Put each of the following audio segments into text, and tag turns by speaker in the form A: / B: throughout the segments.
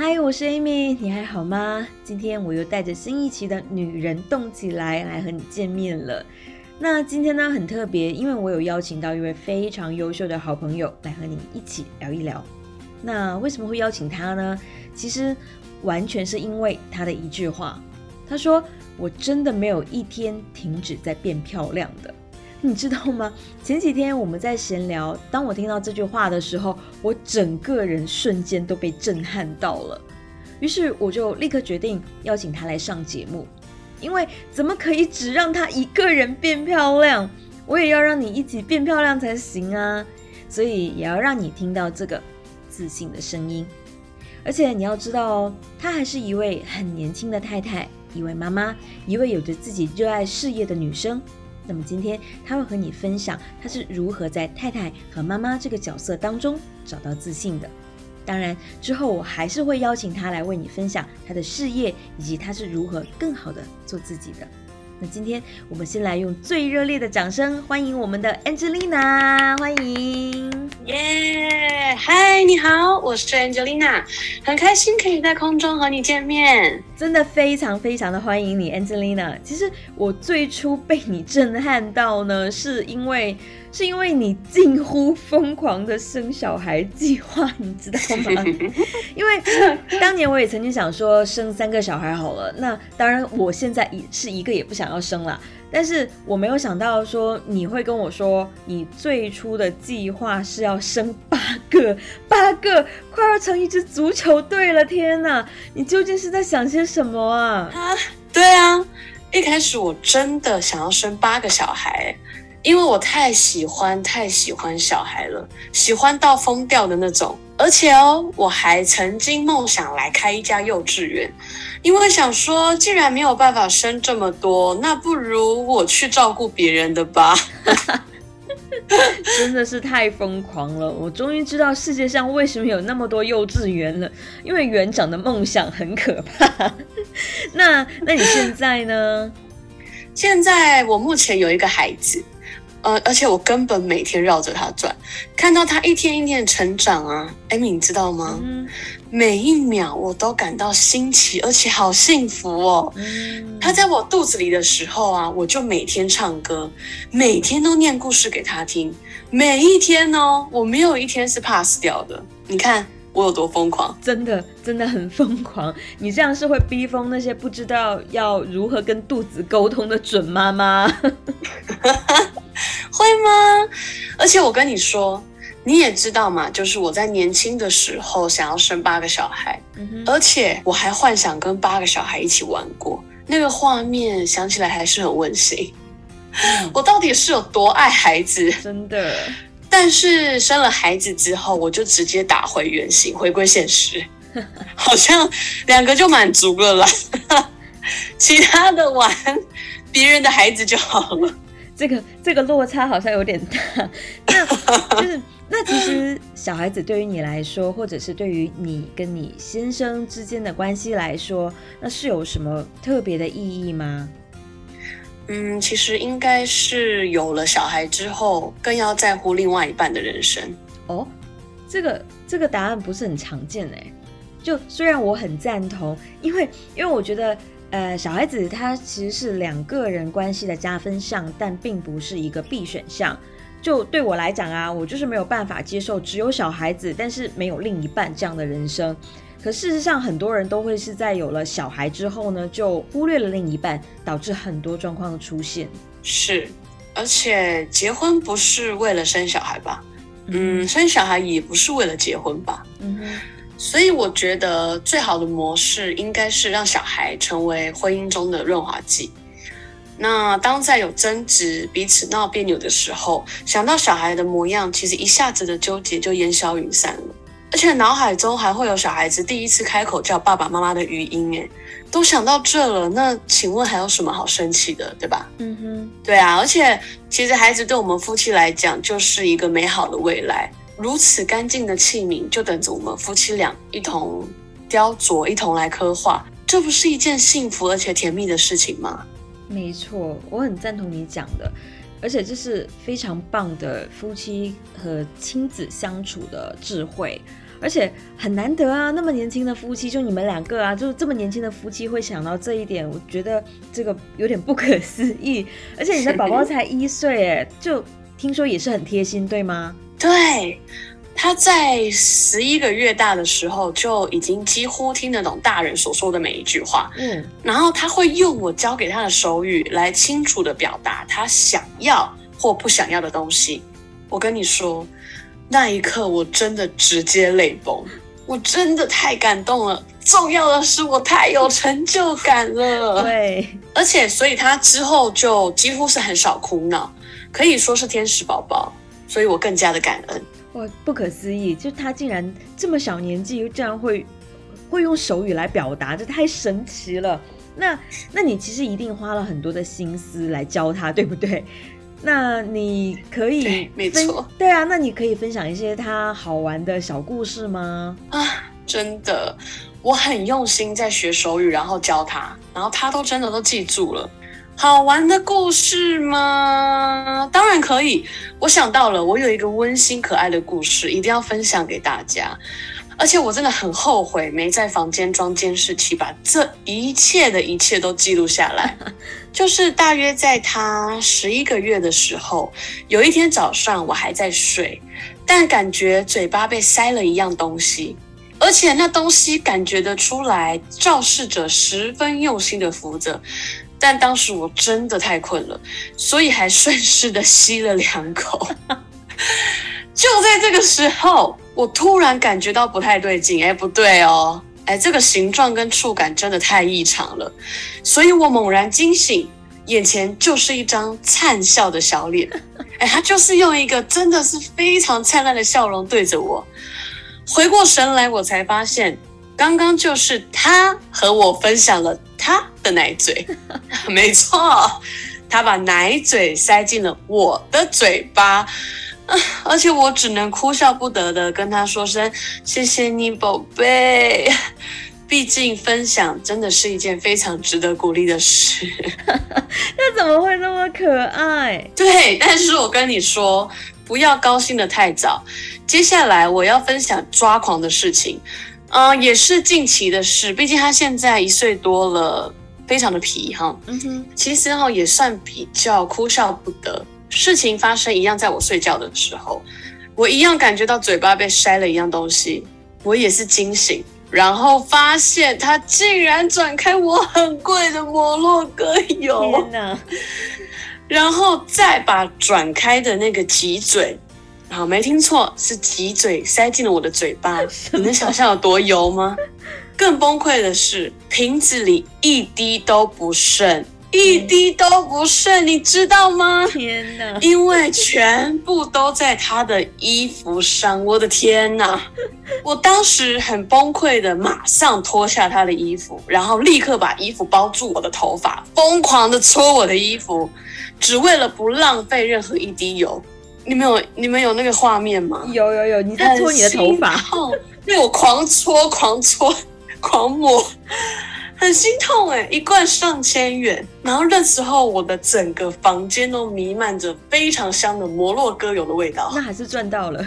A: 嗨，我是 Amy，你还好吗？今天我又带着新一期的《女人动起来》来和你见面了。那今天呢很特别，因为我有邀请到一位非常优秀的好朋友来和你一起聊一聊。那为什么会邀请他呢？其实完全是因为他的一句话，他说：“我真的没有一天停止在变漂亮的。” 你知道吗？前几天我们在闲聊，当我听到这句话的时候，我整个人瞬间都被震撼到了。于是我就立刻决定邀请他来上节目，因为怎么可以只让他一个人变漂亮？我也要让你一起变漂亮才行啊！所以也要让你听到这个自信的声音。而且你要知道哦，她还是一位很年轻的太太，一位妈妈，一位有着自己热爱事业的女生。那么今天他会和你分享他是如何在太太和妈妈这个角色当中找到自信的。当然之后我还是会邀请他来为你分享他的事业以及他是如何更好的做自己的。那今天我们先来用最热烈的掌声欢迎我们的 Angelina，欢迎，
B: 耶，嗨，你好，我是 Angelina，很开心可以在空中和你见面，
A: 真的非常非常的欢迎你，Angelina。其实我最初被你震撼到呢，是因为。是因为你近乎疯狂的生小孩计划，你知道吗？因为当年我也曾经想说生三个小孩好了。那当然，我现在也是一个也不想要生了。但是我没有想到说你会跟我说，你最初的计划是要生八个，八个快要成一支足球队了！天哪，你究竟是在想些什么啊？
B: 啊，对啊，一开始我真的想要生八个小孩。因为我太喜欢太喜欢小孩了，喜欢到疯掉的那种。而且哦，我还曾经梦想来开一家幼稚园，因为想说，既然没有办法生这么多，那不如我去照顾别人的吧。
A: 真的是太疯狂了！我终于知道世界上为什么有那么多幼稚园了，因为园长的梦想很可怕。那那你现在呢？
B: 现在我目前有一个孩子。呃，而且我根本每天绕着他转，看到他一天一天的成长啊，艾米，你知道吗？每一秒我都感到新奇，而且好幸福哦。他在我肚子里的时候啊，我就每天唱歌，每天都念故事给他听，每一天哦，我没有一天是 pass 掉的。你看我有多疯狂，
A: 真的真的很疯狂。你这样是会逼疯那些不知道要如何跟肚子沟通的准妈妈。
B: 会吗？而且我跟你说，你也知道嘛，就是我在年轻的时候想要生八个小孩，而且我还幻想跟八个小孩一起玩过，那个画面想起来还是很温馨。我到底是有多爱孩子？
A: 真的。
B: 但是生了孩子之后，我就直接打回原形，回归现实，好像两个就满足了啦，其他的玩别人的孩子就好了。
A: 这个这个落差好像有点大，那就是那其实小孩子对于你来说，或者是对于你跟你先生之间的关系来说，那是有什么特别的意义吗？
B: 嗯，其实应该是有了小孩之后，更要在乎另外一半的人生。
A: 哦，这个这个答案不是很常见哎。就虽然我很赞同，因为因为我觉得。呃，小孩子他其实是两个人关系的加分项，但并不是一个必选项。就对我来讲啊，我就是没有办法接受只有小孩子，但是没有另一半这样的人生。可事实上，很多人都会是在有了小孩之后呢，就忽略了另一半，导致很多状况的出现。
B: 是，而且结婚不是为了生小孩吧？嗯，生小孩也不是为了结婚吧？嗯哼。所以我觉得最好的模式应该是让小孩成为婚姻中的润滑剂。那当在有争执、彼此闹别扭的时候，想到小孩的模样，其实一下子的纠结就烟消云散了。而且脑海中还会有小孩子第一次开口叫爸爸妈妈的语音，哎，都想到这了，那请问还有什么好生气的，对吧？嗯哼，对啊。而且其实孩子对我们夫妻来讲，就是一个美好的未来。如此干净的器皿，就等着我们夫妻俩一同雕琢，一同来刻画，这不是一件幸福而且甜蜜的事情吗？
A: 没错，我很赞同你讲的，而且这是非常棒的夫妻和亲子相处的智慧。而且很难得啊，那么年轻的夫妻，就你们两个啊，就这么年轻的夫妻会想到这一点，我觉得这个有点不可思议。而且你的宝宝才一岁，哎，就听说也是很贴心，对吗？
B: 对。他在十一个月大的时候就已经几乎听得懂大人所说的每一句话，嗯，然后他会用我教给他的手语来清楚的表达他想要或不想要的东西。我跟你说，那一刻我真的直接泪崩，我真的太感动了。重要的是我太有成就感了，
A: 对，
B: 而且所以他之后就几乎是很少哭闹，可以说是天使宝宝，所以我更加的感恩。
A: 哇，不可思议！就他竟然这么小年纪，竟然会会用手语来表达，这太神奇了。那那你其实一定花了很多的心思来教他，对不对？那你可以
B: 没错，
A: 对啊，那你可以分享一些他好玩的小故事吗？
B: 啊，真的，我很用心在学手语，然后教他，然后他都真的都记住了。好玩的故事吗？当然可以。我想到了，我有一个温馨可爱的故事，一定要分享给大家。而且我真的很后悔没在房间装监视器，把这一切的一切都记录下来。就是大约在他十一个月的时候，有一天早上我还在睡，但感觉嘴巴被塞了一样东西，而且那东西感觉得出来，肇事者十分用心的扶着。但当时我真的太困了，所以还顺势的吸了两口。就在这个时候，我突然感觉到不太对劲，哎，不对哦，哎，这个形状跟触感真的太异常了，所以我猛然惊醒，眼前就是一张灿笑的小脸，哎，他就是用一个真的是非常灿烂的笑容对着我。回过神来，我才发现，刚刚就是他和我分享了。他的奶嘴，没错，他把奶嘴塞进了我的嘴巴，而且我只能哭笑不得的跟他说声谢谢你，宝贝。毕竟分享真的是一件非常值得鼓励的事。
A: 那怎么会那么可爱？
B: 对，但是我跟你说，不要高兴的太早。接下来我要分享抓狂的事情。嗯，也是近期的事，毕竟他现在一岁多了，非常的皮哈。嗯哼，其实哈也算比较哭笑不得。事情发生一样，在我睡觉的时候，我一样感觉到嘴巴被塞了一样东西，我也是惊醒，然后发现他竟然转开我很贵的摩洛哥油，
A: 天哪！
B: 然后再把转开的那个挤嘴。好，没听错，是挤嘴塞进了我的嘴巴。你能想象有多油吗？更崩溃的是，瓶子里一滴都不剩，一滴都不剩，你知道吗？
A: 天哪！
B: 因为全部都在他的衣服上。我的天哪！我当时很崩溃的，马上脱下他的衣服，然后立刻把衣服包住我的头发，疯狂的搓我的衣服，只为了不浪费任何一滴油。你们有你们有那个画面吗？
A: 有有有，你在搓你的头发，
B: 对我狂搓狂搓狂抹，很心痛哎！一罐上千元，然后那时候我的整个房间都弥漫着非常香的摩洛哥油的味道，
A: 那还是赚到了。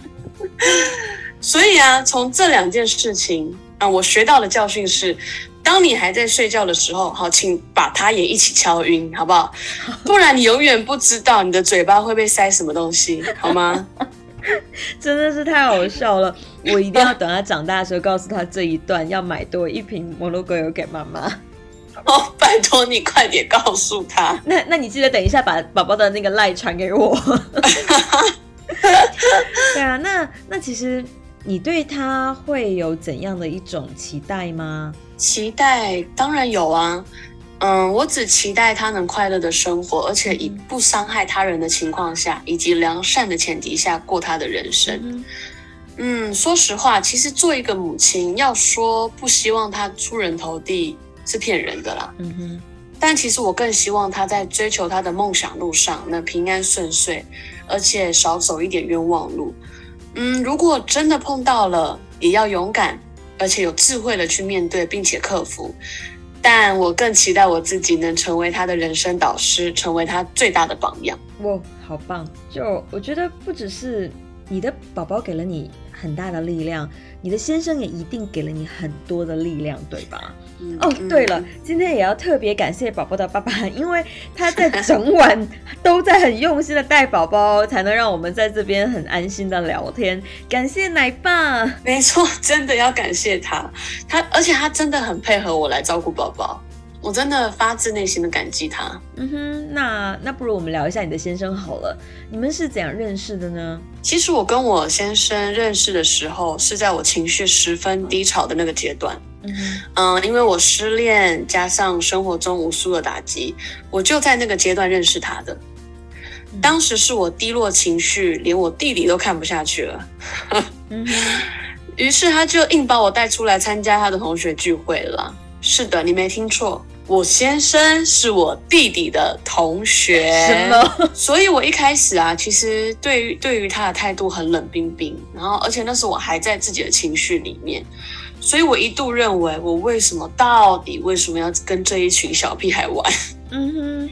B: 所以啊，从这两件事情啊，我学到的教训是。当你还在睡觉的时候，好，请把它也一起敲晕，好不好？不然你永远不知道你的嘴巴会被塞什么东西，好吗？
A: 真的是太好笑了！我一定要等他长大的时候告诉他这一段，要买多一瓶摩洛哥油给妈妈。
B: 哦，拜托你快点告诉他。
A: 那那你记得等一下把宝宝的那个赖传给我。对啊，那那其实你对他会有怎样的一种期待吗？
B: 期待当然有啊，嗯，我只期待他能快乐的生活，而且以不伤害他人的情况下，以及良善的前提下过他的人生。嗯，说实话，其实做一个母亲，要说不希望他出人头地是骗人的啦。嗯哼，但其实我更希望他在追求他的梦想路上能平安顺遂，而且少走一点冤枉路。嗯，如果真的碰到了，也要勇敢。而且有智慧的去面对，并且克服。但我更期待我自己能成为他的人生导师，成为他最大的榜样。
A: 哇，好棒！就我觉得，不只是你的宝宝给了你很大的力量，你的先生也一定给了你很多的力量，对吧？哦，对了，今天也要特别感谢宝宝的爸爸，因为他在整晚都在很用心的带宝宝，才能让我们在这边很安心的聊天。感谢奶爸，
B: 没错，真的要感谢他，他而且他真的很配合我来照顾宝宝。我真的发自内心的感激他。
A: 嗯哼，那那不如我们聊一下你的先生好了。你们是怎样认识的呢？
B: 其实我跟我先生认识的时候，是在我情绪十分低潮的那个阶段。嗯嗯，因为我失恋，加上生活中无数的打击，我就在那个阶段认识他的。当时是我低落情绪，连我弟弟都看不下去了。嗯 于是他就硬把我带出来参加他的同学聚会了。是的，你没听错。我先生是我弟弟的同学，
A: 什么？
B: 所以我一开始啊，其实对于对于他的态度很冷冰冰，然后而且那时候我还在自己的情绪里面，所以我一度认为我为什么到底为什么要跟这一群小屁孩玩？嗯哼。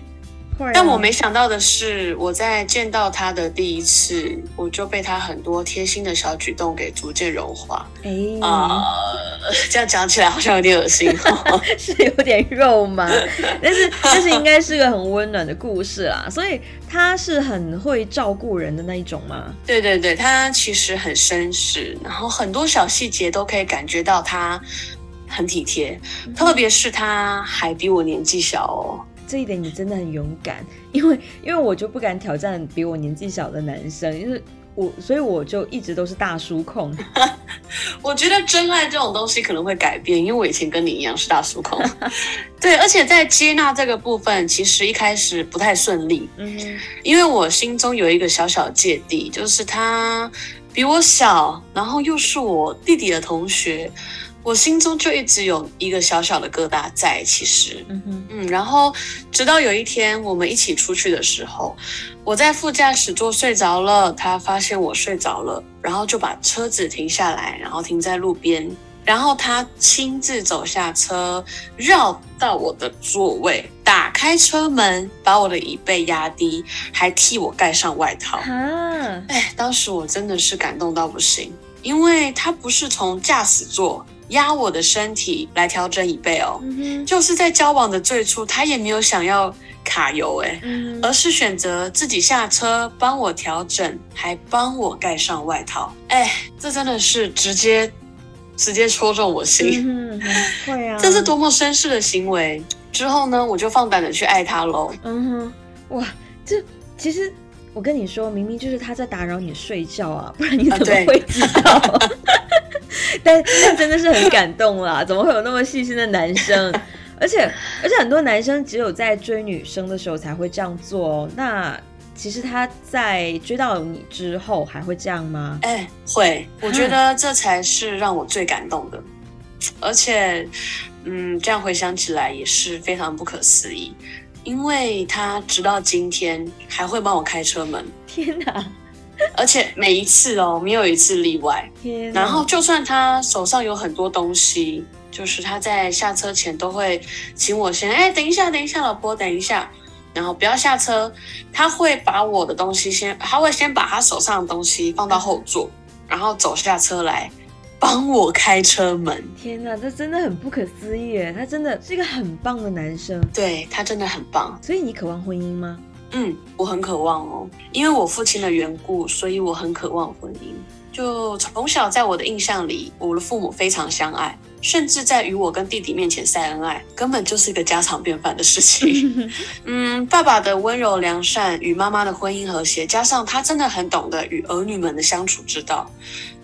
B: 但我没想到的是，我在见到他的第一次，我就被他很多贴心的小举动给逐渐融化。哎啊，这样讲起来好像有点恶心，
A: 是有点肉吗？但是但是应该是个很温暖的故事啦。所以他是很会照顾人的那一种吗？
B: 对对对，他其实很绅士，然后很多小细节都可以感觉到他很体贴，特别是他还比我年纪小哦。
A: 这一点你真的很勇敢，因为因为我就不敢挑战比我年纪小的男生，因为我所以我就一直都是大叔控。
B: 我觉得真爱这种东西可能会改变，因为我以前跟你一样是大叔控。对，而且在接纳这个部分，其实一开始不太顺利。嗯，因为我心中有一个小小芥蒂，就是他比我小，然后又是我弟弟的同学。我心中就一直有一个小小的疙瘩在，其实，嗯哼，嗯，然后直到有一天我们一起出去的时候，我在副驾驶座睡着了，他发现我睡着了，然后就把车子停下来，然后停在路边，然后他亲自走下车，绕到我的座位，打开车门，把我的椅背压低，还替我盖上外套。啊，哎，当时我真的是感动到不行，因为他不是从驾驶座。压我的身体来调整椅背哦，就是在交往的最初，他也没有想要卡油哎，而是选择自己下车帮我调整，还帮我盖上外套。哎，这真的是直接直接戳中我心，
A: 会啊，
B: 这是多么绅士的行为。之后呢，我就放胆的去爱他喽。嗯
A: 哼，哇，这其实我跟你说，明明就是他在打扰你睡觉啊，不然你怎么会知道？但但真的是很感动啦！怎么会有那么细心的男生？而且而且很多男生只有在追女生的时候才会这样做哦。那其实他在追到你之后还会这样吗？
B: 哎，会。我觉得这才是让我最感动的。而且，嗯，这样回想起来也是非常不可思议，因为他直到今天还会帮我开车门。
A: 天哪！
B: 而且每一次哦，没有一次例外。然后就算他手上有很多东西，就是他在下车前都会请我先，哎，等一下，等一下，老婆，等一下，然后不要下车。他会把我的东西先，他会先把他手上的东西放到后座，然后走下车来帮我开车门。
A: 天哪，这真的很不可思议耶！他真的是一个很棒的男生。
B: 对他真的很棒。
A: 所以你渴望婚姻吗？
B: 嗯，我很渴望哦，因为我父亲的缘故，所以我很渴望婚姻。就从小在我的印象里，我的父母非常相爱，甚至在与我跟弟弟面前晒恩爱，根本就是一个家常便饭的事情。嗯，爸爸的温柔良善与妈妈的婚姻和谐，加上他真的很懂得与儿女们的相处之道，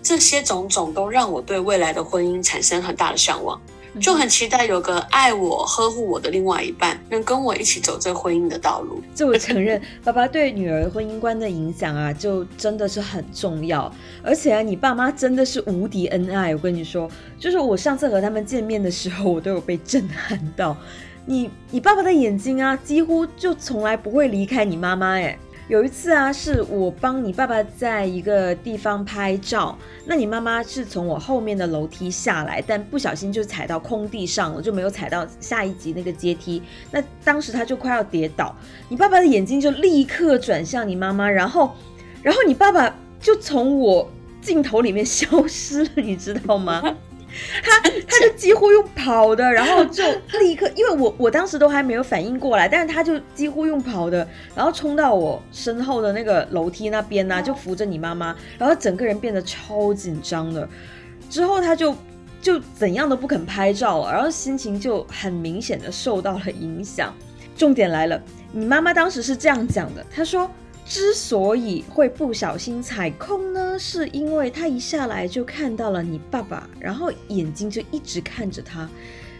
B: 这些种种都让我对未来的婚姻产生很大的向往。就很期待有个爱我、呵护我的另外一半，能跟我一起走这婚姻的道路。
A: 这 我承认，爸爸对女儿婚姻观的影响啊，就真的是很重要。而且啊，你爸妈真的是无敌恩爱。我跟你说，就是我上次和他们见面的时候，我都有被震撼到。你、你爸爸的眼睛啊，几乎就从来不会离开你妈妈。哎。有一次啊，是我帮你爸爸在一个地方拍照，那你妈妈是从我后面的楼梯下来，但不小心就踩到空地上了，就没有踩到下一级那个阶梯。那当时他就快要跌倒，你爸爸的眼睛就立刻转向你妈妈，然后，然后你爸爸就从我。镜头里面消失了，你知道吗？他他就几乎用跑的，然后就立刻，因为我我当时都还没有反应过来，但是他就几乎用跑的，然后冲到我身后的那个楼梯那边呢，就扶着你妈妈，然后整个人变得超紧张的。之后他就就怎样都不肯拍照了，然后心情就很明显的受到了影响。重点来了，你妈妈当时是这样讲的，她说。之所以会不小心踩空呢，是因为他一下来就看到了你爸爸，然后眼睛就一直看着他，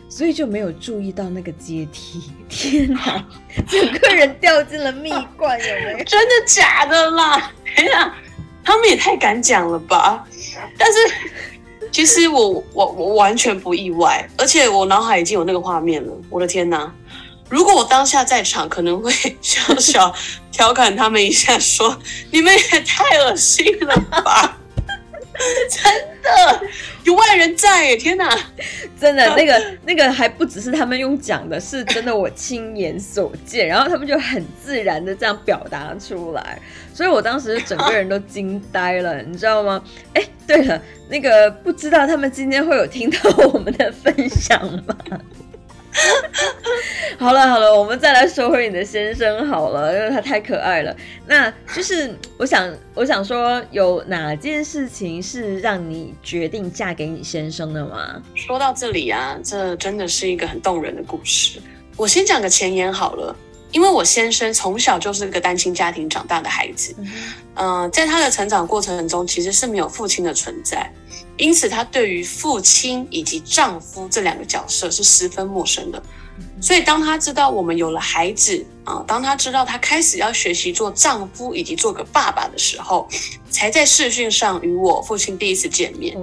A: 所以就没有注意到那个阶梯。天哪，整个人掉进了蜜罐，有没有？
B: 真的假的啦？哎呀，他们也太敢讲了吧！但是其实我我我完全不意外，而且我脑海已经有那个画面了。我的天哪！如果我当下在场，可能会 小小调侃他们一下，说：“你们也太恶心了吧！” 真的有外人在，天哪！
A: 真的那个那个还不只是他们用讲的，是真的我亲眼所见，然后他们就很自然的这样表达出来，所以我当时整个人都惊呆了，你知道吗？哎，对了，那个不知道他们今天会有听到我们的分享吗？好了好了，我们再来说回你的先生好了，因为他太可爱了。那就是我想我想说，有哪件事情是让你决定嫁给你先生的吗？
B: 说到这里啊，这真的是一个很动人的故事。我先讲个前言好了，因为我先生从小就是个单亲家庭长大的孩子，嗯，在他的成长过程中其实是没有父亲的存在。因此，他对于父亲以及丈夫这两个角色是十分陌生的。所以，当他知道我们有了孩子啊，当他知道他开始要学习做丈夫以及做个爸爸的时候，才在视讯上与我父亲第一次见面。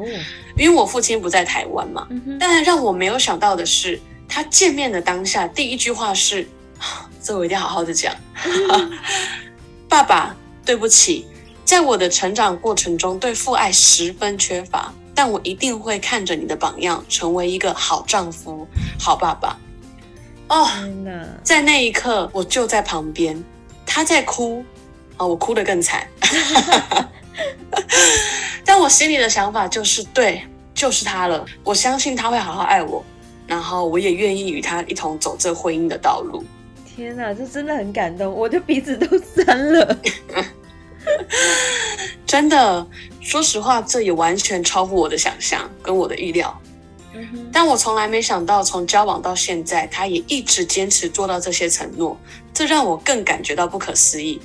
B: 因为我父亲不在台湾嘛。但让我没有想到的是，他见面的当下第一句话是：“这我一定要好好的讲，爸爸，对不起，在我的成长过程中对父爱十分缺乏。”但我一定会看着你的榜样，成为一个好丈夫、好爸爸。哦，在那一刻，我就在旁边，他在哭，啊，我哭得更惨。但我心里的想法就是，对，就是他了。我相信他会好好爱我，然后我也愿意与他一同走这婚姻的道路。
A: 天哪，这真的很感动，我的鼻子都酸了。
B: 真的，说实话，这也完全超乎我的想象跟我的意料。但我从来没想到，从交往到现在，他也一直坚持做到这些承诺，这让我更感觉到不可思议。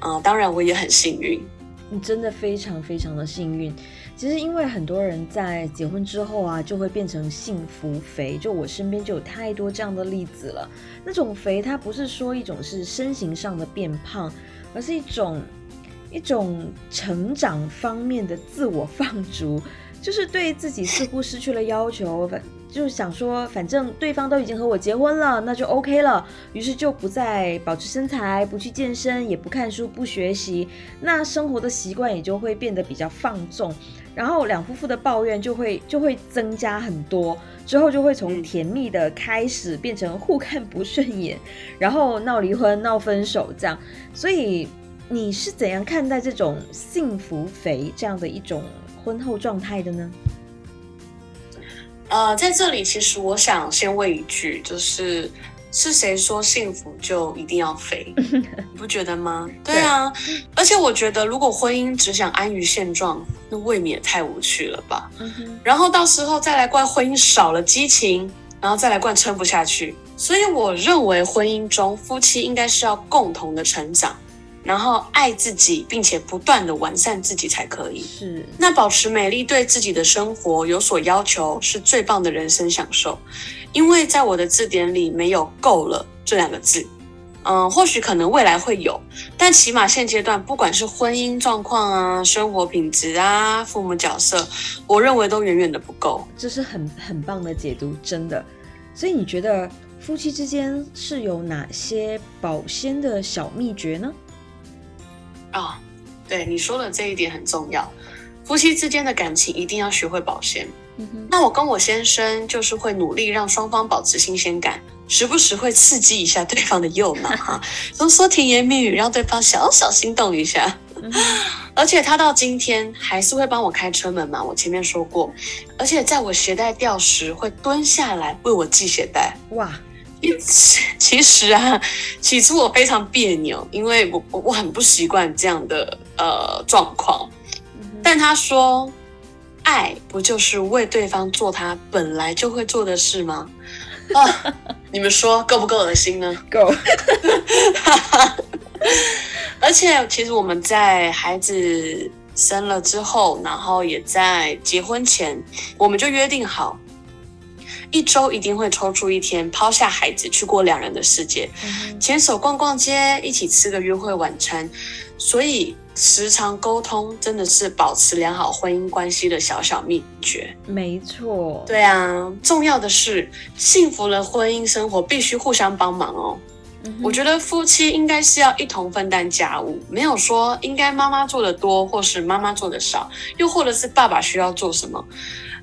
B: 啊，当然我也很幸运。
A: 你真的非常非常的幸运。其实，因为很多人在结婚之后啊，就会变成幸福肥。就我身边就有太多这样的例子了。那种肥，它不是说一种是身形上的变胖，而是一种。一种成长方面的自我放逐，就是对自己似乎失去了要求，反就是想说，反正对方都已经和我结婚了，那就 OK 了。于是就不再保持身材，不去健身，也不看书，不学习，那生活的习惯也就会变得比较放纵。然后两夫妇的抱怨就会就会增加很多，之后就会从甜蜜的开始变成互看不顺眼，然后闹离婚、闹分手这样，所以。你是怎样看待这种幸福肥这样的一种婚后状态的呢？
B: 呃，在这里，其实我想先问一句，就是是谁说幸福就一定要飞？你不觉得吗？对啊，而且我觉得，如果婚姻只想安于现状，那未免也太无趣了吧。然后到时候再来怪婚姻少了激情，然后再来怪撑不下去。所以我认为，婚姻中夫妻应该是要共同的成长。然后爱自己，并且不断的完善自己才可以。
A: 是，
B: 那保持美丽，对自己的生活有所要求，是最棒的人生享受。因为在我的字典里没有“够了”这两个字。嗯，或许可能未来会有，但起码现阶段，不管是婚姻状况啊、生活品质啊、父母角色，我认为都远远的不够。
A: 这是很很棒的解读，真的。所以你觉得夫妻之间是有哪些保鲜的小秘诀呢？
B: 啊，对你说的这一点很重要，夫妻之间的感情一定要学会保鲜。那我跟我先生就是会努力让双方保持新鲜感，时不时会刺激一下对方的右脑哈，说说甜言蜜语，让对方小小心动一下。而且他到今天还是会帮我开车门嘛，我前面说过，而且在我鞋带掉时会蹲下来为我系鞋带。哇，其实啊，起初我非常别扭，因为我我我很不习惯这样的呃状况，但他说，爱不就是为对方做他本来就会做的事吗？啊，你们说够不够恶心呢？
A: 够。
B: 而且，其实我们在孩子生了之后，然后也在结婚前，我们就约定好，一周一定会抽出一天，抛下孩子去过两人的世界，牵手逛逛街，一起吃个约会晚餐。所以，时常沟通真的是保持良好婚姻关系的小小秘诀。
A: 没错，
B: 对啊，重要的是，幸福的婚姻生活必须互相帮忙哦。我觉得夫妻应该是要一同分担家务，没有说应该妈妈做的多，或是妈妈做的少，又或者是爸爸需要做什么，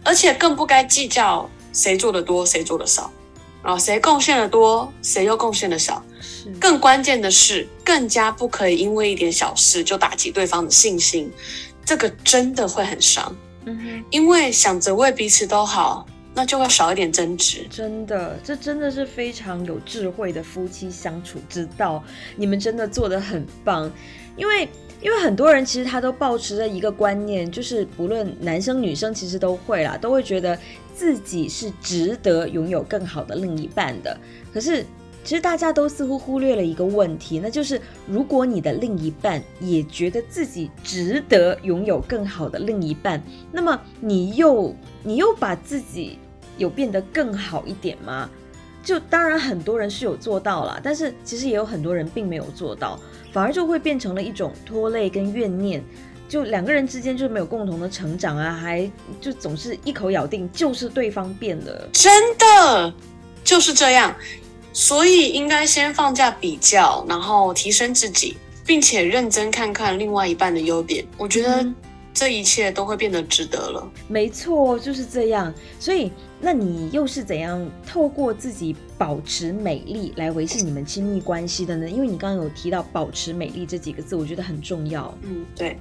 B: 而且更不该计较谁做的多，谁做的少，啊，谁贡献的多，谁又贡献的少。更关键的是，更加不可以因为一点小事就打击对方的信心，这个真的会很伤。嗯哼，因为想着为彼此都好。那就会少一点争执，
A: 真的，这真的是非常有智慧的夫妻相处之道。你们真的做得很棒，因为因为很多人其实他都保持着一个观念，就是不论男生女生其实都会啦，都会觉得自己是值得拥有更好的另一半的。可是其实大家都似乎忽略了一个问题，那就是如果你的另一半也觉得自己值得拥有更好的另一半，那么你又你又把自己有变得更好一点吗？就当然很多人是有做到了，但是其实也有很多人并没有做到，反而就会变成了一种拖累跟怨念，就两个人之间就是没有共同的成长啊，还就总是一口咬定就是对方变了，
B: 真的就是这样。所以应该先放下比较，然后提升自己，并且认真看看另外一半的优点。我觉得这一切都会变得值得了。
A: 没错，就是这样。所以，那你又是怎样透过自己保持美丽来维系你们亲密关系的呢？因为你刚刚有提到“保持美丽”这几个字，我觉得很重要。
B: 嗯，对。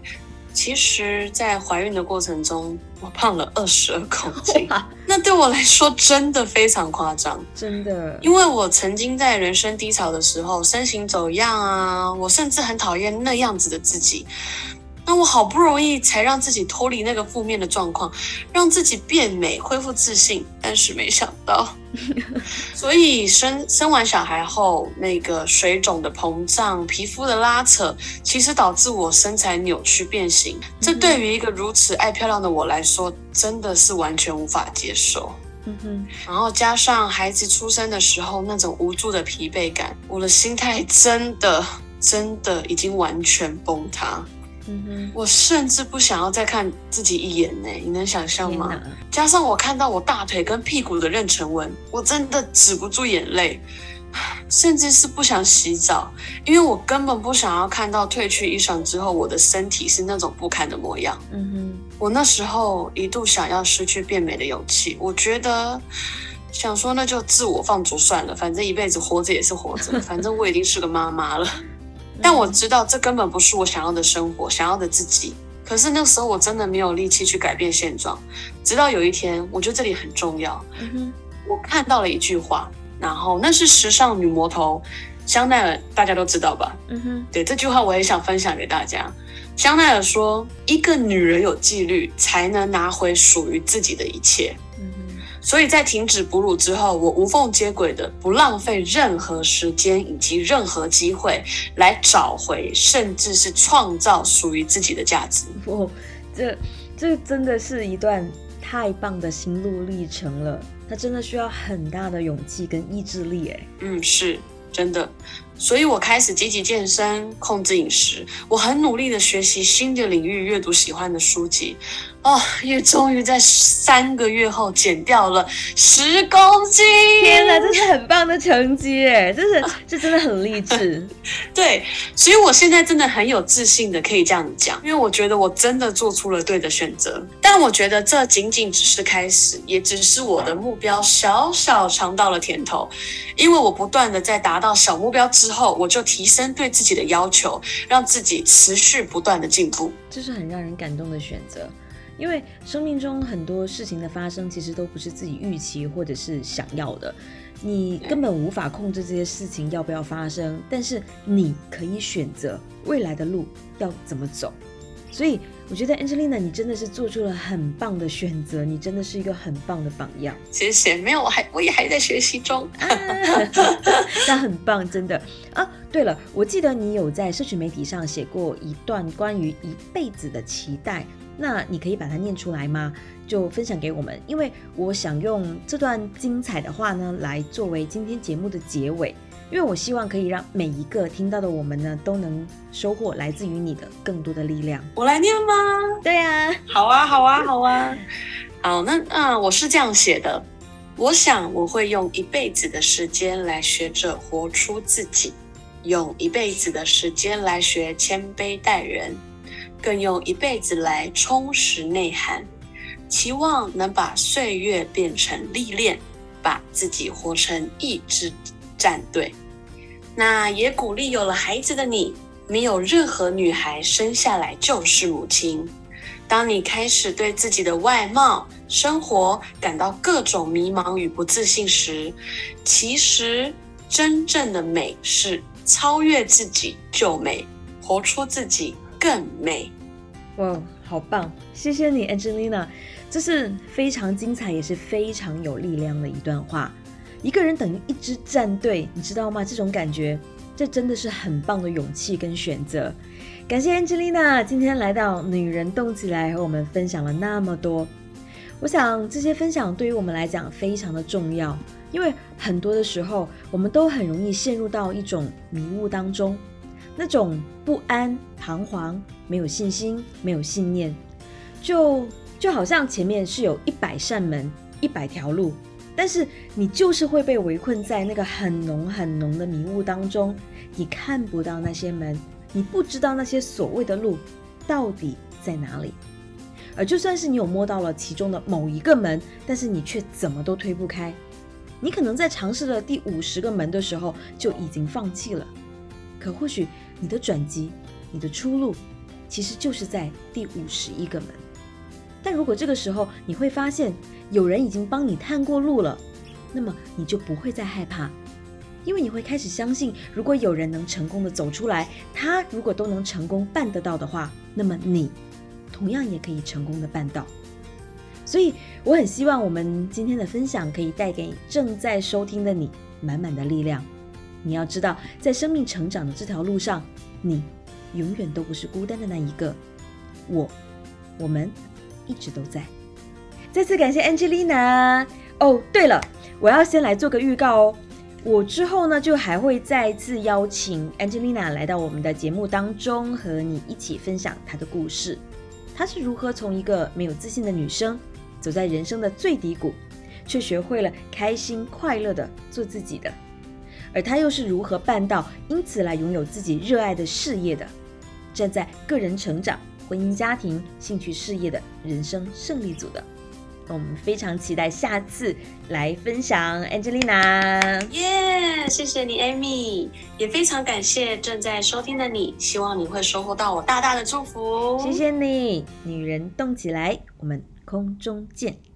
B: 其实，在怀孕的过程中，我胖了二十二公斤，那对我来说真的非常夸张，
A: 真的。
B: 因为我曾经在人生低潮的时候，身形走样啊，我甚至很讨厌那样子的自己。那我好不容易才让自己脱离那个负面的状况，让自己变美、恢复自信，但是没想到，所以生生完小孩后，那个水肿的膨胀、皮肤的拉扯，其实导致我身材扭曲变形。这对于一个如此爱漂亮的我来说，真的是完全无法接受。然后加上孩子出生的时候那种无助的疲惫感，我的心态真的真的已经完全崩塌。我甚至不想要再看自己一眼呢，你能想象吗？加上我看到我大腿跟屁股的妊娠纹，我真的止不住眼泪，甚至是不想洗澡，因为我根本不想要看到褪去衣裳之后我的身体是那种不堪的模样。嗯哼，我那时候一度想要失去变美的勇气，我觉得想说那就自我放逐算了，反正一辈子活着也是活着，反正我已经是个妈妈了。但我知道这根本不是我想要的生活，想要的自己。可是那时候我真的没有力气去改变现状。直到有一天，我觉得这里很重要。我看到了一句话，然后那是时尚女魔头香奈儿，大家都知道吧？嗯哼，对这句话我也想分享给大家。香奈儿说：“一个女人有纪律，才能拿回属于自己的一切。”所以在停止哺乳之后，我无缝接轨的不浪费任何时间以及任何机会来找回，甚至是创造属于自己的价值。
A: 哦，这这真的是一段太棒的心路历程了。它真的需要很大的勇气跟意志力，哎，
B: 嗯，是真的。所以我开始积极健身，控制饮食。我很努力的学习新的领域，阅读喜欢的书籍。哦，也终于在三个月后减掉了十公斤！
A: 天哪，这是很棒的成绩哎，这是这真的很励志。
B: 对，所以我现在真的很有自信的可以这样讲，因为我觉得我真的做出了对的选择。但我觉得这仅仅只是开始，也只是我的目标小小尝到了甜头，因为我不断的在达到小目标之。之后，我就提升对自己的要求，让自己持续不断的进步。
A: 这是很让人感动的选择，因为生命中很多事情的发生，其实都不是自己预期或者是想要的，你根本无法控制这些事情要不要发生，但是你可以选择未来的路要怎么走。所以我觉得 Angelina，你真的是做出了很棒的选择，你真的是一个很棒的榜样。
B: 谢谢，没有，我还我也还在学习中。
A: 那很棒，真的啊。对了，我记得你有在社群媒体上写过一段关于一辈子的期待，那你可以把它念出来吗？就分享给我们，因为我想用这段精彩的话呢，来作为今天节目的结尾。因为我希望可以让每一个听到的我们呢，都能收获来自于你的更多的力量。
B: 我来念吗？
A: 对呀，
B: 好啊，好啊，好啊。好，那啊，我是这样写的：我想我会用一辈子的时间来学着活出自己，用一辈子的时间来学谦卑待人，更用一辈子来充实内涵，期望能把岁月变成历练，把自己活成一支。战队，那也鼓励有了孩子的你，没有任何女孩生下来就是母亲。当你开始对自己的外貌、生活感到各种迷茫与不自信时，其实真正的美是超越自己就美，活出自己更美。
A: 哇，好棒！谢谢你，Angelina，这是非常精彩，也是非常有力量的一段话。一个人等于一支战队，你知道吗？这种感觉，这真的是很棒的勇气跟选择。感谢 Angelina 今天来到《女人动起来》，和我们分享了那么多。我想这些分享对于我们来讲非常的重要，因为很多的时候，我们都很容易陷入到一种迷雾当中，那种不安、彷徨、没有信心、没有信念，就就好像前面是有一百扇门、一百条路。但是你就是会被围困在那个很浓很浓的迷雾当中，你看不到那些门，你不知道那些所谓的路到底在哪里。而就算是你有摸到了其中的某一个门，但是你却怎么都推不开。你可能在尝试了第五十个门的时候就已经放弃了。可或许你的转机，你的出路，其实就是在第五十一个门。但如果这个时候你会发现有人已经帮你探过路了，那么你就不会再害怕，因为你会开始相信，如果有人能成功的走出来，他如果都能成功办得到的话，那么你同样也可以成功的办到。所以我很希望我们今天的分享可以带给正在收听的你满满的力量。你要知道，在生命成长的这条路上，你永远都不是孤单的那一个。我，我们。一直都在。再次感谢 Angelina 哦。对了，我要先来做个预告哦。我之后呢，就还会再次邀请 Angelina 来到我们的节目当中，和你一起分享她的故事。她是如何从一个没有自信的女生，走在人生的最低谷，却学会了开心快乐的做自己的？而她又是如何办到，因此来拥有自己热爱的事业的？站在个人成长。婚姻、家庭、兴趣、事业的人生胜利组的，那我们非常期待下次来分享。Angelina，
B: 耶！谢谢你，Amy，也非常感谢正在收听的你，希望你会收获到我大大的祝福。
A: 谢谢你，女人动起来，我们空中见。